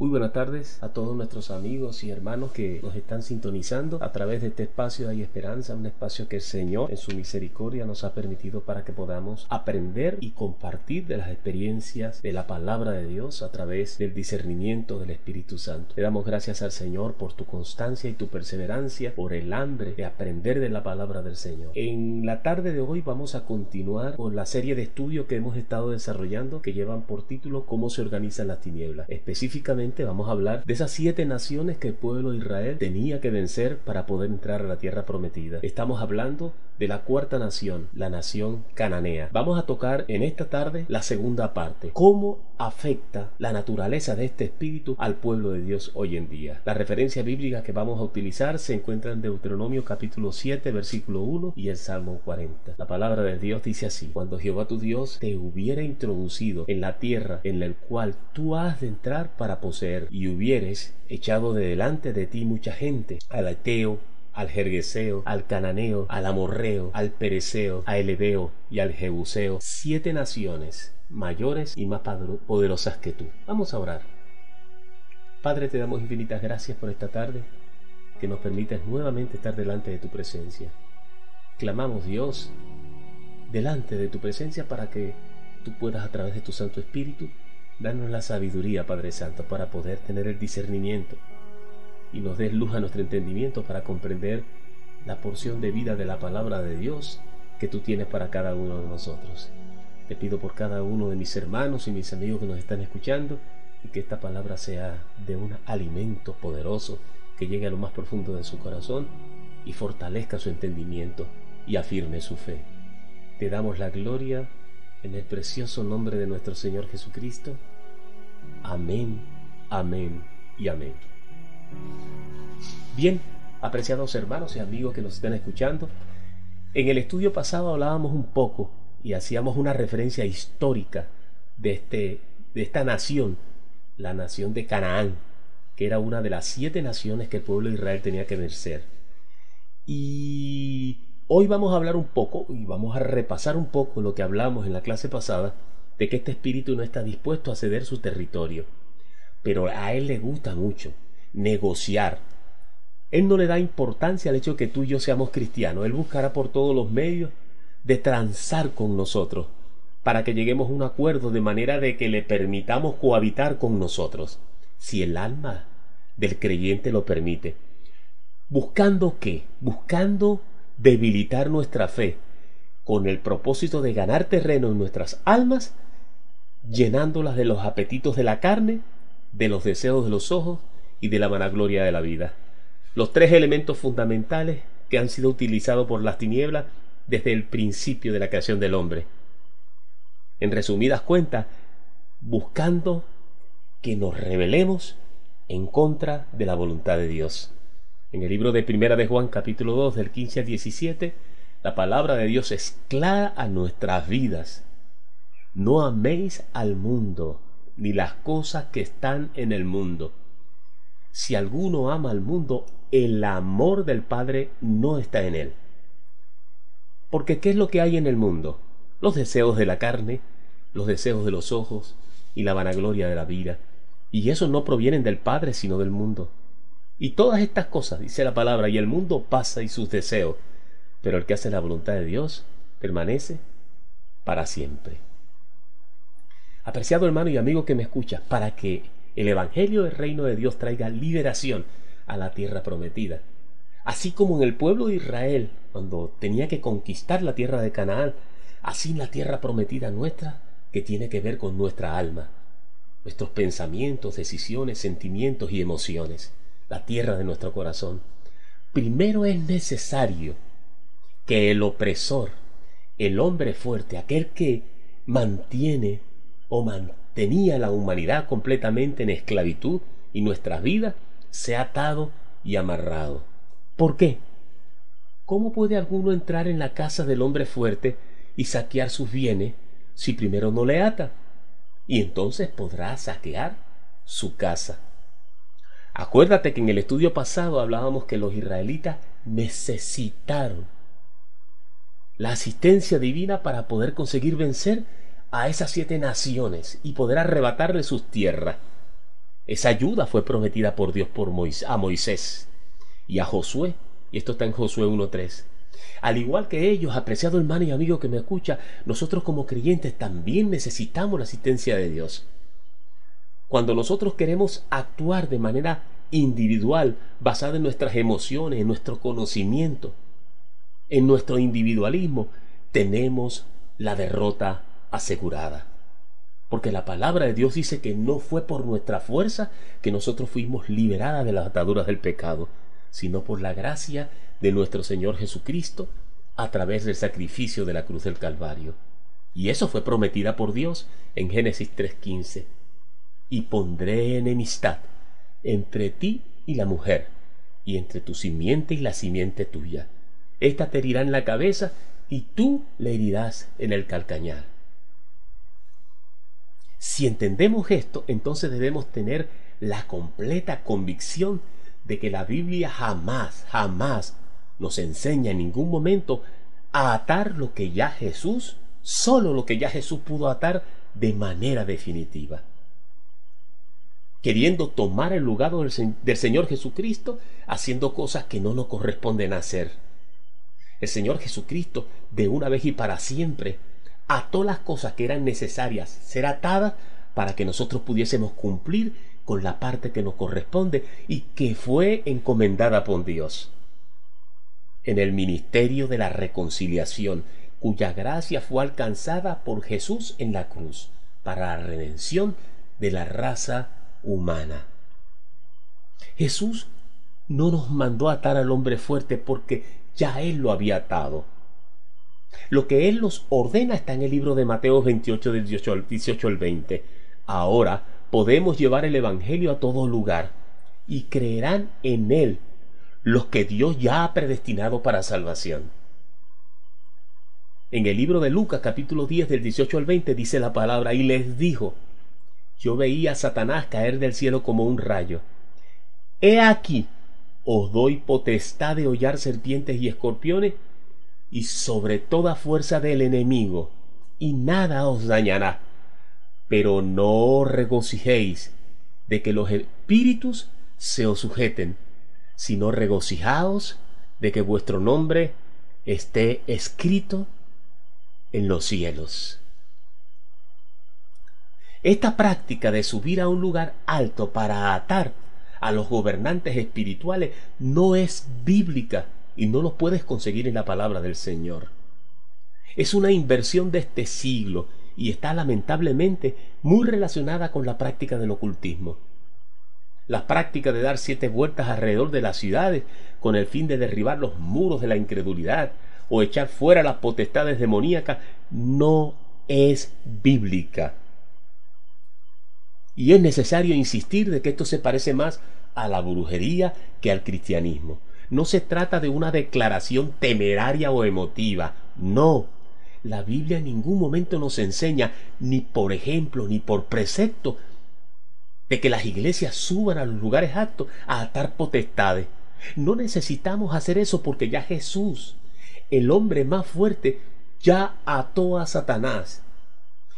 Muy buenas tardes a todos nuestros amigos y hermanos que nos están sintonizando a través de este espacio Hay Esperanza, un espacio que el Señor en su misericordia nos ha permitido para que podamos aprender y compartir de las experiencias de la palabra de Dios a través del discernimiento del Espíritu Santo. Le damos gracias al Señor por tu constancia y tu perseverancia, por el hambre de aprender de la palabra del Señor. En la tarde de hoy vamos a continuar con la serie de estudios que hemos estado desarrollando que llevan por título Cómo se organizan las tinieblas. Específicamente vamos a hablar de esas siete naciones que el pueblo de Israel tenía que vencer para poder entrar a la tierra prometida. Estamos hablando de la cuarta nación, la nación cananea. Vamos a tocar en esta tarde la segunda parte, cómo afecta la naturaleza de este espíritu al pueblo de Dios hoy en día. La referencia bíblica que vamos a utilizar se encuentra en Deuteronomio capítulo 7 versículo 1 y el Salmo 40. La palabra de Dios dice así, cuando Jehová tu Dios te hubiera introducido en la tierra en la cual tú has de entrar para poseer y hubieres echado de delante de ti mucha gente, al Ateo, al Jergueseo, al Cananeo, al Amorreo, al Pereceo, al Eleveo y al Jebuseo, siete naciones mayores y más poderosas que tú. Vamos a orar. Padre, te damos infinitas gracias por esta tarde, que nos permites nuevamente estar delante de tu presencia. Clamamos, Dios, delante de tu presencia para que tú puedas a través de tu Santo Espíritu darnos la sabiduría, Padre Santo, para poder tener el discernimiento y nos des luz a nuestro entendimiento para comprender la porción de vida de la palabra de Dios que tú tienes para cada uno de nosotros. Te pido por cada uno de mis hermanos y mis amigos que nos están escuchando y que esta palabra sea de un alimento poderoso que llegue a lo más profundo de su corazón y fortalezca su entendimiento y afirme su fe. Te damos la gloria en el precioso nombre de nuestro Señor Jesucristo. Amén, amén y amén. Bien, apreciados hermanos y amigos que nos están escuchando, en el estudio pasado hablábamos un poco y hacíamos una referencia histórica de, este, de esta nación, la nación de Canaán, que era una de las siete naciones que el pueblo de Israel tenía que vencer. Y hoy vamos a hablar un poco y vamos a repasar un poco lo que hablamos en la clase pasada de que este espíritu no está dispuesto a ceder su territorio, pero a él le gusta mucho negociar. Él no le da importancia al hecho que tú y yo seamos cristianos. Él buscará por todos los medios de transar con nosotros para que lleguemos a un acuerdo de manera de que le permitamos cohabitar con nosotros, si el alma del creyente lo permite. ¿Buscando qué? Buscando debilitar nuestra fe con el propósito de ganar terreno en nuestras almas, llenándolas de los apetitos de la carne, de los deseos de los ojos y de la vanagloria de la vida. Los tres elementos fundamentales que han sido utilizados por las tinieblas desde el principio de la creación del hombre. En resumidas cuentas, buscando que nos rebelemos en contra de la voluntad de Dios. En el libro de Primera de Juan capítulo 2 del 15 al 17, la palabra de Dios es clara a nuestras vidas. No améis al mundo, ni las cosas que están en el mundo. Si alguno ama al mundo, el amor del Padre no está en él. Porque ¿qué es lo que hay en el mundo? Los deseos de la carne, los deseos de los ojos y la vanagloria de la vida. Y esos no provienen del Padre, sino del mundo. Y todas estas cosas, dice la palabra, y el mundo pasa y sus deseos, pero el que hace la voluntad de Dios permanece para siempre. Apreciado hermano y amigo que me escucha, para que el Evangelio del reino de Dios traiga liberación a la tierra prometida. Así como en el pueblo de Israel, cuando tenía que conquistar la tierra de Canaán, así en la tierra prometida nuestra, que tiene que ver con nuestra alma, nuestros pensamientos, decisiones, sentimientos y emociones, la tierra de nuestro corazón. Primero es necesario que el opresor, el hombre fuerte, aquel que mantiene o mantiene tenía la humanidad completamente en esclavitud y nuestras vidas se ha atado y amarrado. ¿Por qué? ¿Cómo puede alguno entrar en la casa del hombre fuerte y saquear sus bienes si primero no le ata? Y entonces podrá saquear su casa. Acuérdate que en el estudio pasado hablábamos que los israelitas necesitaron la asistencia divina para poder conseguir vencer a esas siete naciones y poder arrebatarle sus tierras. Esa ayuda fue prometida por Dios por a Moisés y a Josué. Y esto está en Josué 1.3. Al igual que ellos, apreciado hermano y amigo que me escucha, nosotros como creyentes también necesitamos la asistencia de Dios. Cuando nosotros queremos actuar de manera individual, basada en nuestras emociones, en nuestro conocimiento, en nuestro individualismo, tenemos la derrota asegurada. Porque la palabra de Dios dice que no fue por nuestra fuerza que nosotros fuimos liberadas de las ataduras del pecado, sino por la gracia de nuestro Señor Jesucristo a través del sacrificio de la cruz del Calvario. Y eso fue prometida por Dios en Génesis 3.15 y pondré enemistad entre ti y la mujer, y entre tu simiente y la simiente tuya. Esta te herirá en la cabeza, y tú le herirás en el calcañar. Si entendemos esto, entonces debemos tener la completa convicción de que la Biblia jamás, jamás nos enseña en ningún momento a atar lo que ya Jesús, solo lo que ya Jesús pudo atar de manera definitiva queriendo tomar el lugar del, Señor Jesucristo, haciendo cosas que no nos corresponden hacer. El Señor Jesucristo, de una vez y para siempre, ató las cosas que eran necesarias ser atadas para que nosotros pudiésemos cumplir con la parte que nos corresponde y que fue encomendada por Dios. En el ministerio de la reconciliación, cuya gracia fue alcanzada por Jesús en la cruz, para la redención de la raza humana. Jesús no nos mandó atar al hombre fuerte porque ya Él lo había atado. Lo que Él nos ordena está en el libro de Mateo 28 del 18 al 20. Ahora podemos llevar el Evangelio a todo lugar y creerán en Él los que Dios ya ha predestinado para salvación. En el libro de Lucas capítulo 10 del 18 al 20 dice la palabra y les dijo, yo veía a Satanás caer del cielo como un rayo. He aquí, os doy potestad de hollar serpientes y escorpiones, y sobre toda fuerza del enemigo, y nada os dañará. Pero no regocijéis de que los espíritus se os sujeten, sino regocijaos de que vuestro nombre esté escrito en los cielos. Esta práctica de subir a un lugar alto para atar a los gobernantes espirituales no es bíblica y no lo puedes conseguir en la palabra del Señor. Es una inversión de este siglo y está lamentablemente muy relacionada con la práctica del ocultismo. La práctica de dar siete vueltas alrededor de las ciudades con el fin de derribar los muros de la incredulidad o echar fuera las potestades demoníacas no es bíblica. Y es necesario insistir de que esto se parece más a la brujería que al cristianismo. No se trata de una declaración temeraria o emotiva, no. La Biblia en ningún momento nos enseña, ni por ejemplo, ni por precepto, de que las iglesias suban a los lugares altos a atar potestades. No necesitamos hacer eso porque ya Jesús, el hombre más fuerte, ya ató a Satanás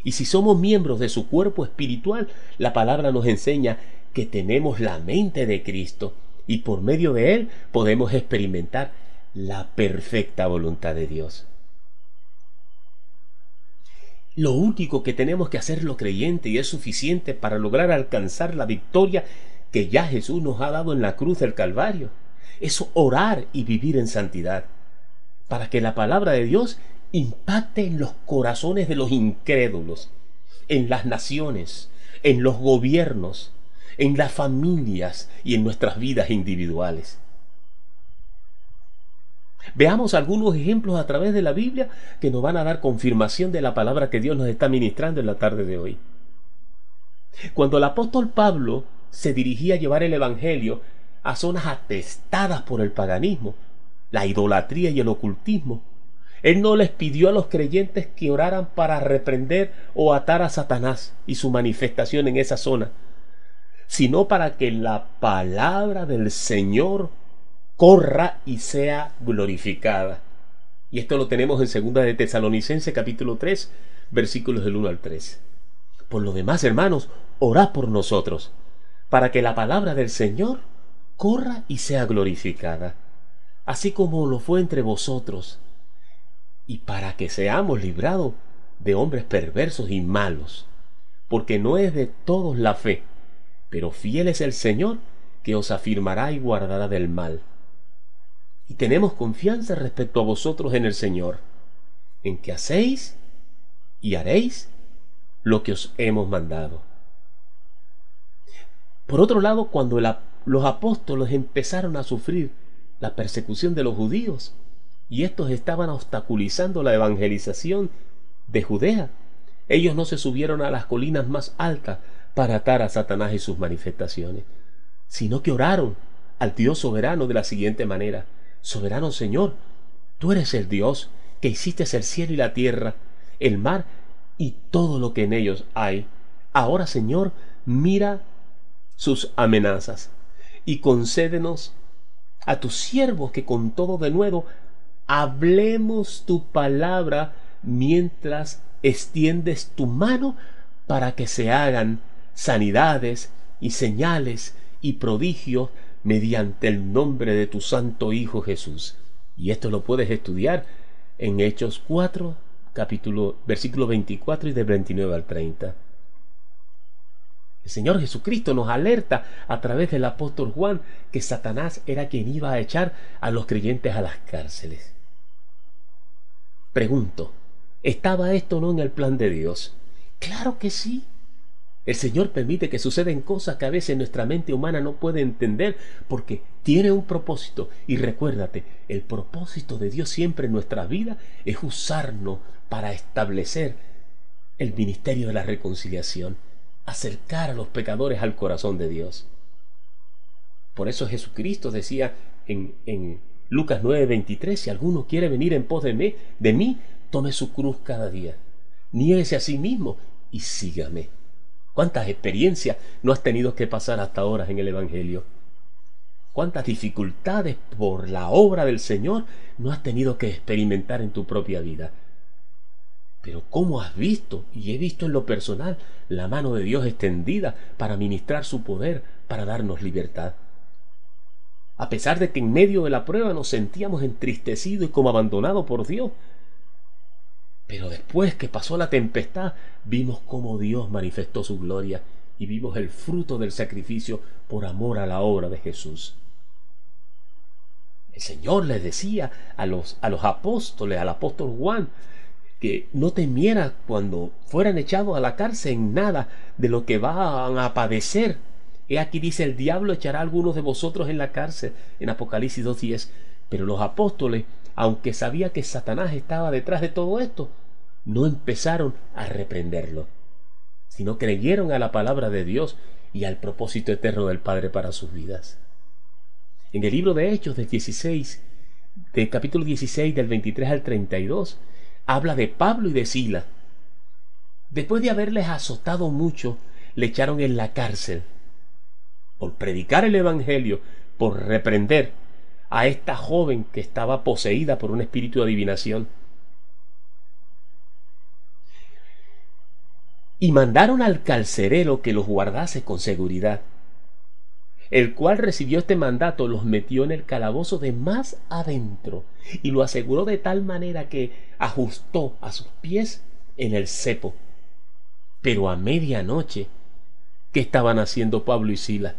y si somos miembros de su cuerpo espiritual, la palabra nos enseña que tenemos la mente de Cristo y por medio de Él podemos experimentar la perfecta voluntad de Dios. Lo único que tenemos que hacer lo creyente y es suficiente para lograr alcanzar la victoria que ya Jesús nos ha dado en la cruz del Calvario es orar y vivir en santidad, para que la palabra de Dios impacte en los corazones de los incrédulos, en las naciones, en los gobiernos, en las familias y en nuestras vidas individuales. Veamos algunos ejemplos a través de la Biblia que nos van a dar confirmación de la palabra que Dios nos está ministrando en la tarde de hoy. Cuando el apóstol Pablo se dirigía a llevar el Evangelio a zonas atestadas por el paganismo, la idolatría y el ocultismo, él no les pidió a los creyentes que oraran para reprender o atar a Satanás y su manifestación en esa zona, sino para que la palabra del Señor corra y sea glorificada. Y esto lo tenemos en segunda de Tesalonicense capítulo 3, versículos del 1 al 3. Por lo demás, hermanos, orad por nosotros, para que la palabra del Señor corra y sea glorificada, así como lo fue entre vosotros, y para que seamos librados de hombres perversos y malos, porque no es de todos la fe, pero fiel es el Señor que os afirmará y guardará del mal. Y tenemos confianza respecto a vosotros en el Señor, en que hacéis y haréis lo que os hemos mandado. Por otro lado, cuando los apóstoles empezaron a sufrir la persecución de los judíos, y estos estaban obstaculizando la evangelización de Judea, ellos no se subieron a las colinas más altas para atar a Satanás y sus manifestaciones, sino que oraron al Dios soberano de la siguiente manera, Soberano Señor, tú eres el Dios que hiciste el cielo y la tierra, el mar y todo lo que en ellos hay. Ahora, Señor, mira sus amenazas y concédenos a tus siervos que con todo de nuevo hablemos tu palabra mientras extiendes tu mano para que se hagan sanidades y señales y prodigios mediante el nombre de tu Santo Hijo Jesús. Y esto lo puedes estudiar en Hechos 4, capítulo, versículo 24 y de 29 al 30. El Señor Jesucristo nos alerta a través del apóstol Juan que Satanás era quien iba a echar a los creyentes a las cárceles. Pregunto, ¿estaba esto no en el plan de Dios? Claro que sí. El Señor permite que suceden cosas que a veces nuestra mente humana no puede entender porque tiene un propósito. Y recuérdate, el propósito de Dios siempre en nuestra vida es usarnos para establecer el ministerio de la reconciliación, acercar a los pecadores al corazón de Dios. Por eso Jesucristo decía en, en Lucas 9:23, si alguno quiere venir en pos de mí, de mí, tome su cruz cada día, niéguese a sí mismo y sígame. ¿Cuántas experiencias no has tenido que pasar hasta ahora en el Evangelio? ¿Cuántas dificultades por la obra del Señor no has tenido que experimentar en tu propia vida? Pero ¿cómo has visto, y he visto en lo personal, la mano de Dios extendida para ministrar su poder, para darnos libertad? A pesar de que en medio de la prueba nos sentíamos entristecidos y como abandonados por Dios, pero después que pasó la tempestad, vimos cómo Dios manifestó su gloria y vimos el fruto del sacrificio por amor a la obra de Jesús. El Señor les decía a los, a los apóstoles, al apóstol Juan, que no temiera cuando fueran echados a la cárcel en nada de lo que van a padecer. He aquí dice, el diablo echará algunos de vosotros en la cárcel, en Apocalipsis 2.10. Pero los apóstoles, aunque sabía que Satanás estaba detrás de todo esto, no empezaron a reprenderlo, sino creyeron a la palabra de Dios y al propósito eterno del Padre para sus vidas. En el libro de Hechos del 16, del capítulo 16 del 23 al 32, habla de Pablo y de Sila. Después de haberles azotado mucho, le echaron en la cárcel por predicar el Evangelio, por reprender a esta joven que estaba poseída por un espíritu de adivinación. Y mandaron al carcerero que los guardase con seguridad, el cual recibió este mandato, los metió en el calabozo de más adentro y lo aseguró de tal manera que ajustó a sus pies en el cepo. Pero a medianoche, ¿qué estaban haciendo Pablo y Sila?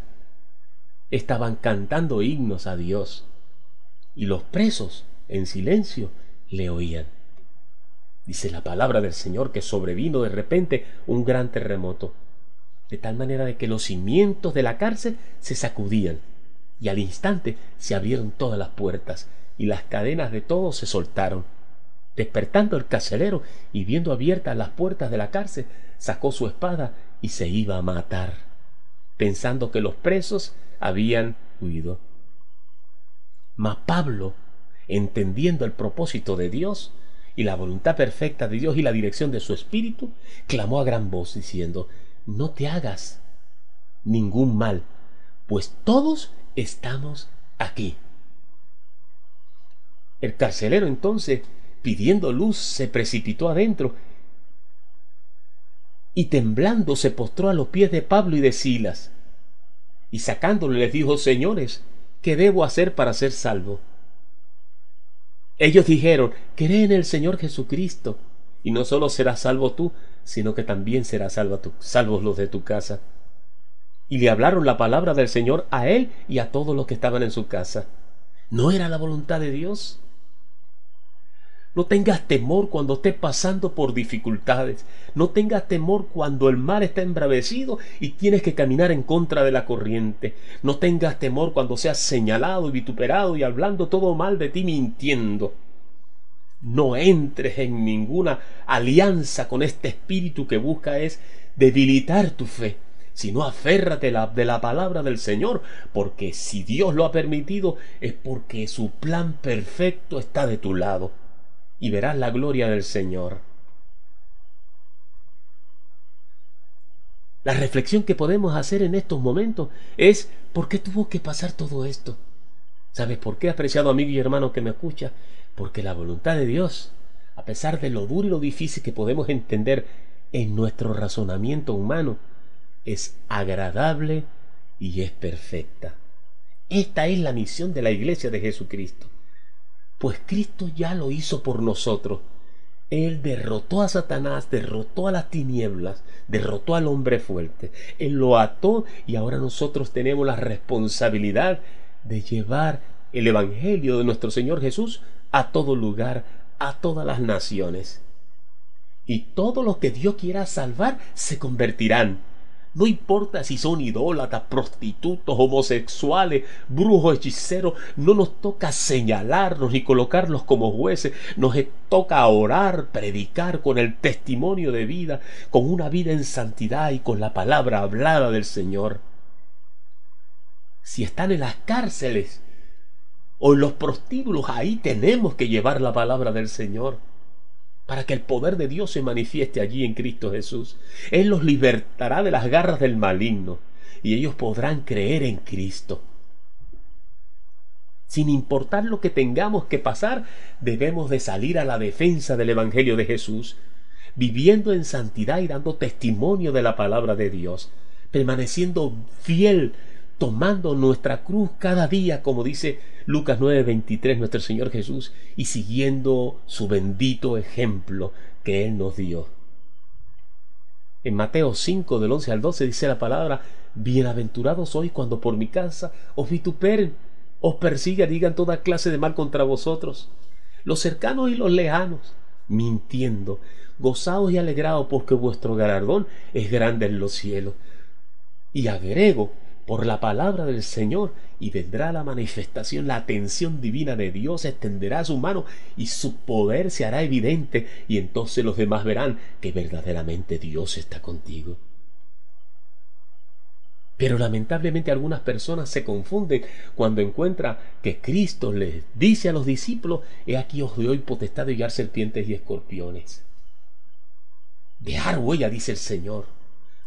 Estaban cantando himnos a Dios y los presos, en silencio, le oían. Dice la palabra del Señor que sobrevino de repente un gran terremoto, de tal manera de que los cimientos de la cárcel se sacudían y al instante se abrieron todas las puertas y las cadenas de todos se soltaron. Despertando el carcelero y viendo abiertas las puertas de la cárcel, sacó su espada y se iba a matar, pensando que los presos habían huido. Mas Pablo, entendiendo el propósito de Dios, y la voluntad perfecta de Dios y la dirección de su Espíritu, clamó a gran voz diciendo, no te hagas ningún mal, pues todos estamos aquí. El carcelero entonces, pidiendo luz, se precipitó adentro y temblando se postró a los pies de Pablo y de Silas. Y sacándolo les dijo, señores, ¿qué debo hacer para ser salvo? Ellos dijeron, cree en el Señor Jesucristo, y no solo serás salvo tú, sino que también serás salvo salvos los de tu casa. Y le hablaron la palabra del Señor a él y a todos los que estaban en su casa. ¿No era la voluntad de Dios? No tengas temor cuando estés pasando por dificultades. No tengas temor cuando el mar está embravecido y tienes que caminar en contra de la corriente. No tengas temor cuando seas señalado y vituperado y hablando todo mal de ti mintiendo. No entres en ninguna alianza con este espíritu que busca es debilitar tu fe sino aférrate de la palabra del Señor, porque si Dios lo ha permitido es porque su plan perfecto está de tu lado y verás la gloria del Señor. La reflexión que podemos hacer en estos momentos es ¿por qué tuvo que pasar todo esto? ¿Sabes por qué, apreciado amigo y hermano que me escucha? Porque la voluntad de Dios, a pesar de lo duro y lo difícil que podemos entender en nuestro razonamiento humano, es agradable y es perfecta. Esta es la misión de la iglesia de Jesucristo. Pues Cristo ya lo hizo por nosotros. Él derrotó a Satanás, derrotó a las tinieblas, derrotó al hombre fuerte. Él lo ató y ahora nosotros tenemos la responsabilidad de llevar el Evangelio de nuestro Señor Jesús a todo lugar, a todas las naciones. Y todos los que Dios quiera salvar se convertirán no importa si son idólatras, prostitutos, homosexuales, brujos, hechiceros, no nos toca señalarlos ni colocarlos como jueces, nos toca orar, predicar con el testimonio de vida, con una vida en santidad y con la palabra hablada del Señor. Si están en las cárceles o en los prostíbulos, ahí tenemos que llevar la palabra del Señor para que el poder de Dios se manifieste allí en Cristo Jesús. Él los libertará de las garras del maligno y ellos podrán creer en Cristo. Sin importar lo que tengamos que pasar, debemos de salir a la defensa del Evangelio de Jesús, viviendo en santidad y dando testimonio de la palabra de Dios, permaneciendo fiel tomando nuestra cruz cada día, como dice Lucas 9:23 nuestro Señor Jesús, y siguiendo su bendito ejemplo que Él nos dio. En Mateo 5 del 11 al 12 dice la palabra, Bienaventurados sois cuando por mi casa os vituperen, os persigan, digan toda clase de mal contra vosotros, los cercanos y los lejanos, mintiendo, gozados y alegrados porque vuestro galardón es grande en los cielos. Y agrego, por la palabra del Señor y vendrá la manifestación, la atención divina de Dios extenderá su mano y su poder se hará evidente y entonces los demás verán que verdaderamente Dios está contigo. Pero lamentablemente algunas personas se confunden cuando encuentran que Cristo les dice a los discípulos, he aquí os doy potestad de hallar serpientes y escorpiones. Dejar huella, dice el Señor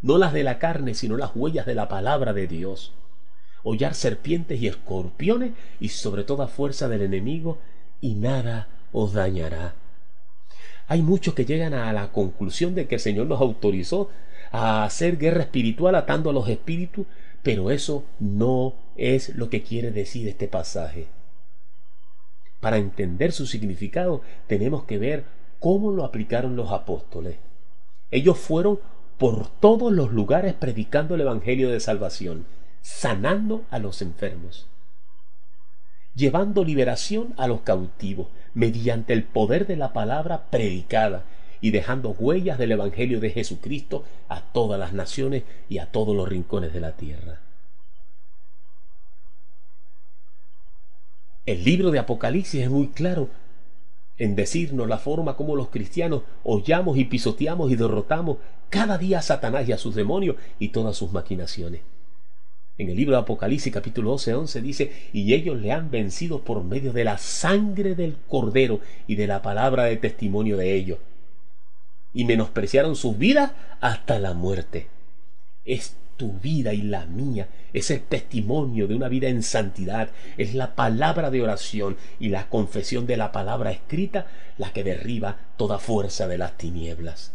no las de la carne, sino las huellas de la palabra de Dios. Hollar serpientes y escorpiones y sobre toda fuerza del enemigo, y nada os dañará. Hay muchos que llegan a la conclusión de que el Señor nos autorizó a hacer guerra espiritual atando a los espíritus, pero eso no es lo que quiere decir este pasaje. Para entender su significado tenemos que ver cómo lo aplicaron los apóstoles. Ellos fueron por todos los lugares predicando el Evangelio de salvación, sanando a los enfermos, llevando liberación a los cautivos mediante el poder de la palabra predicada y dejando huellas del Evangelio de Jesucristo a todas las naciones y a todos los rincones de la tierra. El libro de Apocalipsis es muy claro en decirnos la forma como los cristianos hollamos y pisoteamos y derrotamos cada día a Satanás y a sus demonios y todas sus maquinaciones. En el libro de Apocalipsis capítulo 12, 11 dice, y ellos le han vencido por medio de la sangre del cordero y de la palabra de testimonio de ellos. Y menospreciaron sus vidas hasta la muerte. Tu vida y la mía. Es el testimonio de una vida en santidad, es la palabra de oración y la confesión de la palabra escrita la que derriba toda fuerza de las tinieblas.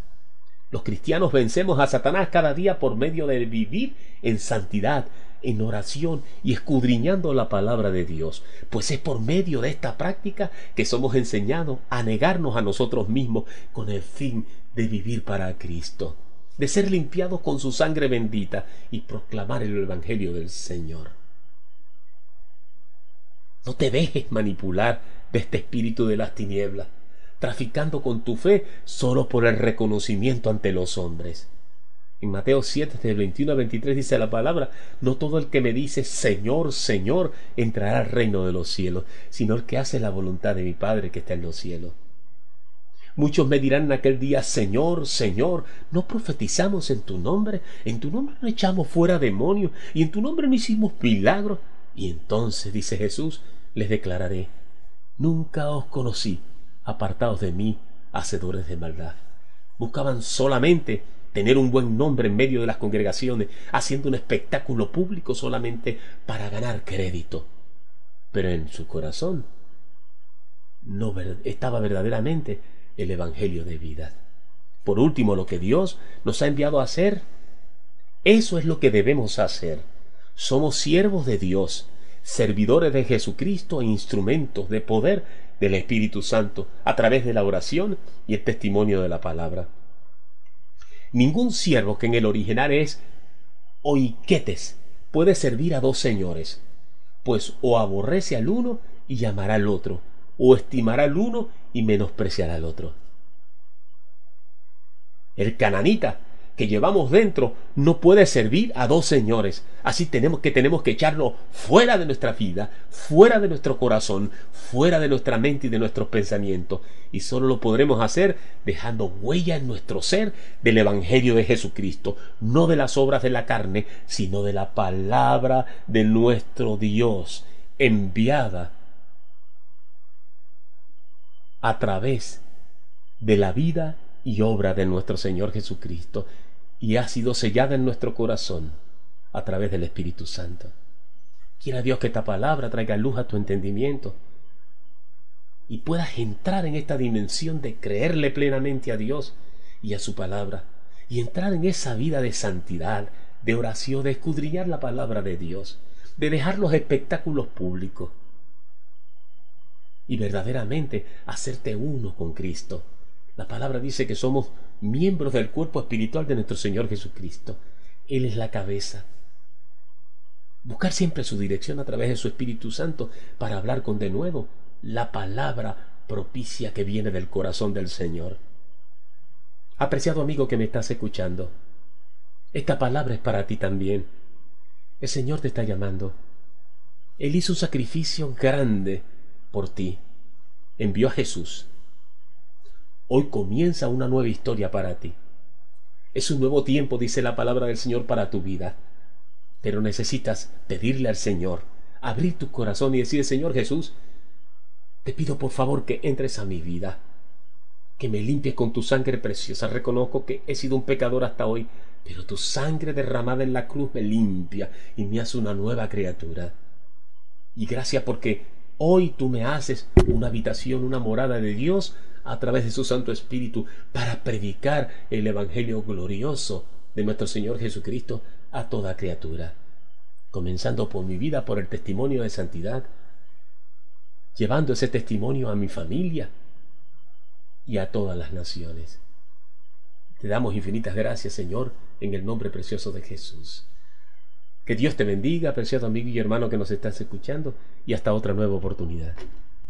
Los cristianos vencemos a Satanás cada día por medio de vivir en santidad, en oración y escudriñando la palabra de Dios, pues es por medio de esta práctica que somos enseñados a negarnos a nosotros mismos con el fin de vivir para Cristo, de ser limpiados con su sangre bendita y proclamar el Evangelio del Señor. No te dejes manipular de este espíritu de las tinieblas, traficando con tu fe solo por el reconocimiento ante los hombres. En Mateo 7, del 21 al 23 dice la palabra, no todo el que me dice Señor, Señor, entrará al reino de los cielos, sino el que hace la voluntad de mi Padre que está en los cielos. Muchos me dirán en aquel día, Señor, Señor, ¿no profetizamos en tu nombre? En tu nombre no echamos fuera demonios y en tu nombre no hicimos milagros. Y entonces, dice Jesús, les declararé, nunca os conocí, apartados de mí, hacedores de maldad. Buscaban solamente tener un buen nombre en medio de las congregaciones, haciendo un espectáculo público solamente para ganar crédito. Pero en su corazón no estaba verdaderamente el Evangelio de vida. Por último, lo que Dios nos ha enviado a hacer, eso es lo que debemos hacer. Somos siervos de Dios, servidores de Jesucristo e instrumentos de poder del Espíritu Santo a través de la oración y el testimonio de la palabra ningún siervo que en el original es oiquetes puede servir a dos señores, pues o aborrece al uno y llamará al otro, o estimará al uno y menospreciará al otro. El cananita que llevamos dentro no puede servir a dos señores. Así tenemos que tenemos que echarlo fuera de nuestra vida, fuera de nuestro corazón, fuera de nuestra mente y de nuestros pensamientos. Y solo lo podremos hacer dejando huella en nuestro ser del Evangelio de Jesucristo, no de las obras de la carne, sino de la palabra de nuestro Dios enviada a través de la vida y obra de nuestro Señor Jesucristo y ha sido sellada en nuestro corazón a través del Espíritu Santo. Quiera Dios que esta palabra traiga luz a tu entendimiento y puedas entrar en esta dimensión de creerle plenamente a Dios y a su palabra y entrar en esa vida de santidad, de oración, de escudriñar la palabra de Dios, de dejar los espectáculos públicos y verdaderamente hacerte uno con Cristo. La palabra dice que somos miembros del cuerpo espiritual de nuestro Señor Jesucristo. Él es la cabeza. Buscar siempre su dirección a través de su Espíritu Santo para hablar con de nuevo la palabra propicia que viene del corazón del Señor. Apreciado amigo que me estás escuchando, esta palabra es para ti también. El Señor te está llamando. Él hizo un sacrificio grande por ti. Envió a Jesús Hoy comienza una nueva historia para ti. Es un nuevo tiempo, dice la palabra del Señor, para tu vida. Pero necesitas pedirle al Señor, abrir tu corazón y decir, Señor Jesús, te pido por favor que entres a mi vida, que me limpies con tu sangre preciosa. Reconozco que he sido un pecador hasta hoy, pero tu sangre derramada en la cruz me limpia y me hace una nueva criatura. Y gracias porque hoy tú me haces una habitación, una morada de Dios a través de su Santo Espíritu para predicar el Evangelio glorioso de nuestro Señor Jesucristo a toda criatura, comenzando por mi vida, por el testimonio de santidad, llevando ese testimonio a mi familia y a todas las naciones. Te damos infinitas gracias, Señor, en el nombre precioso de Jesús. Que Dios te bendiga, preciado amigo y hermano que nos estás escuchando, y hasta otra nueva oportunidad.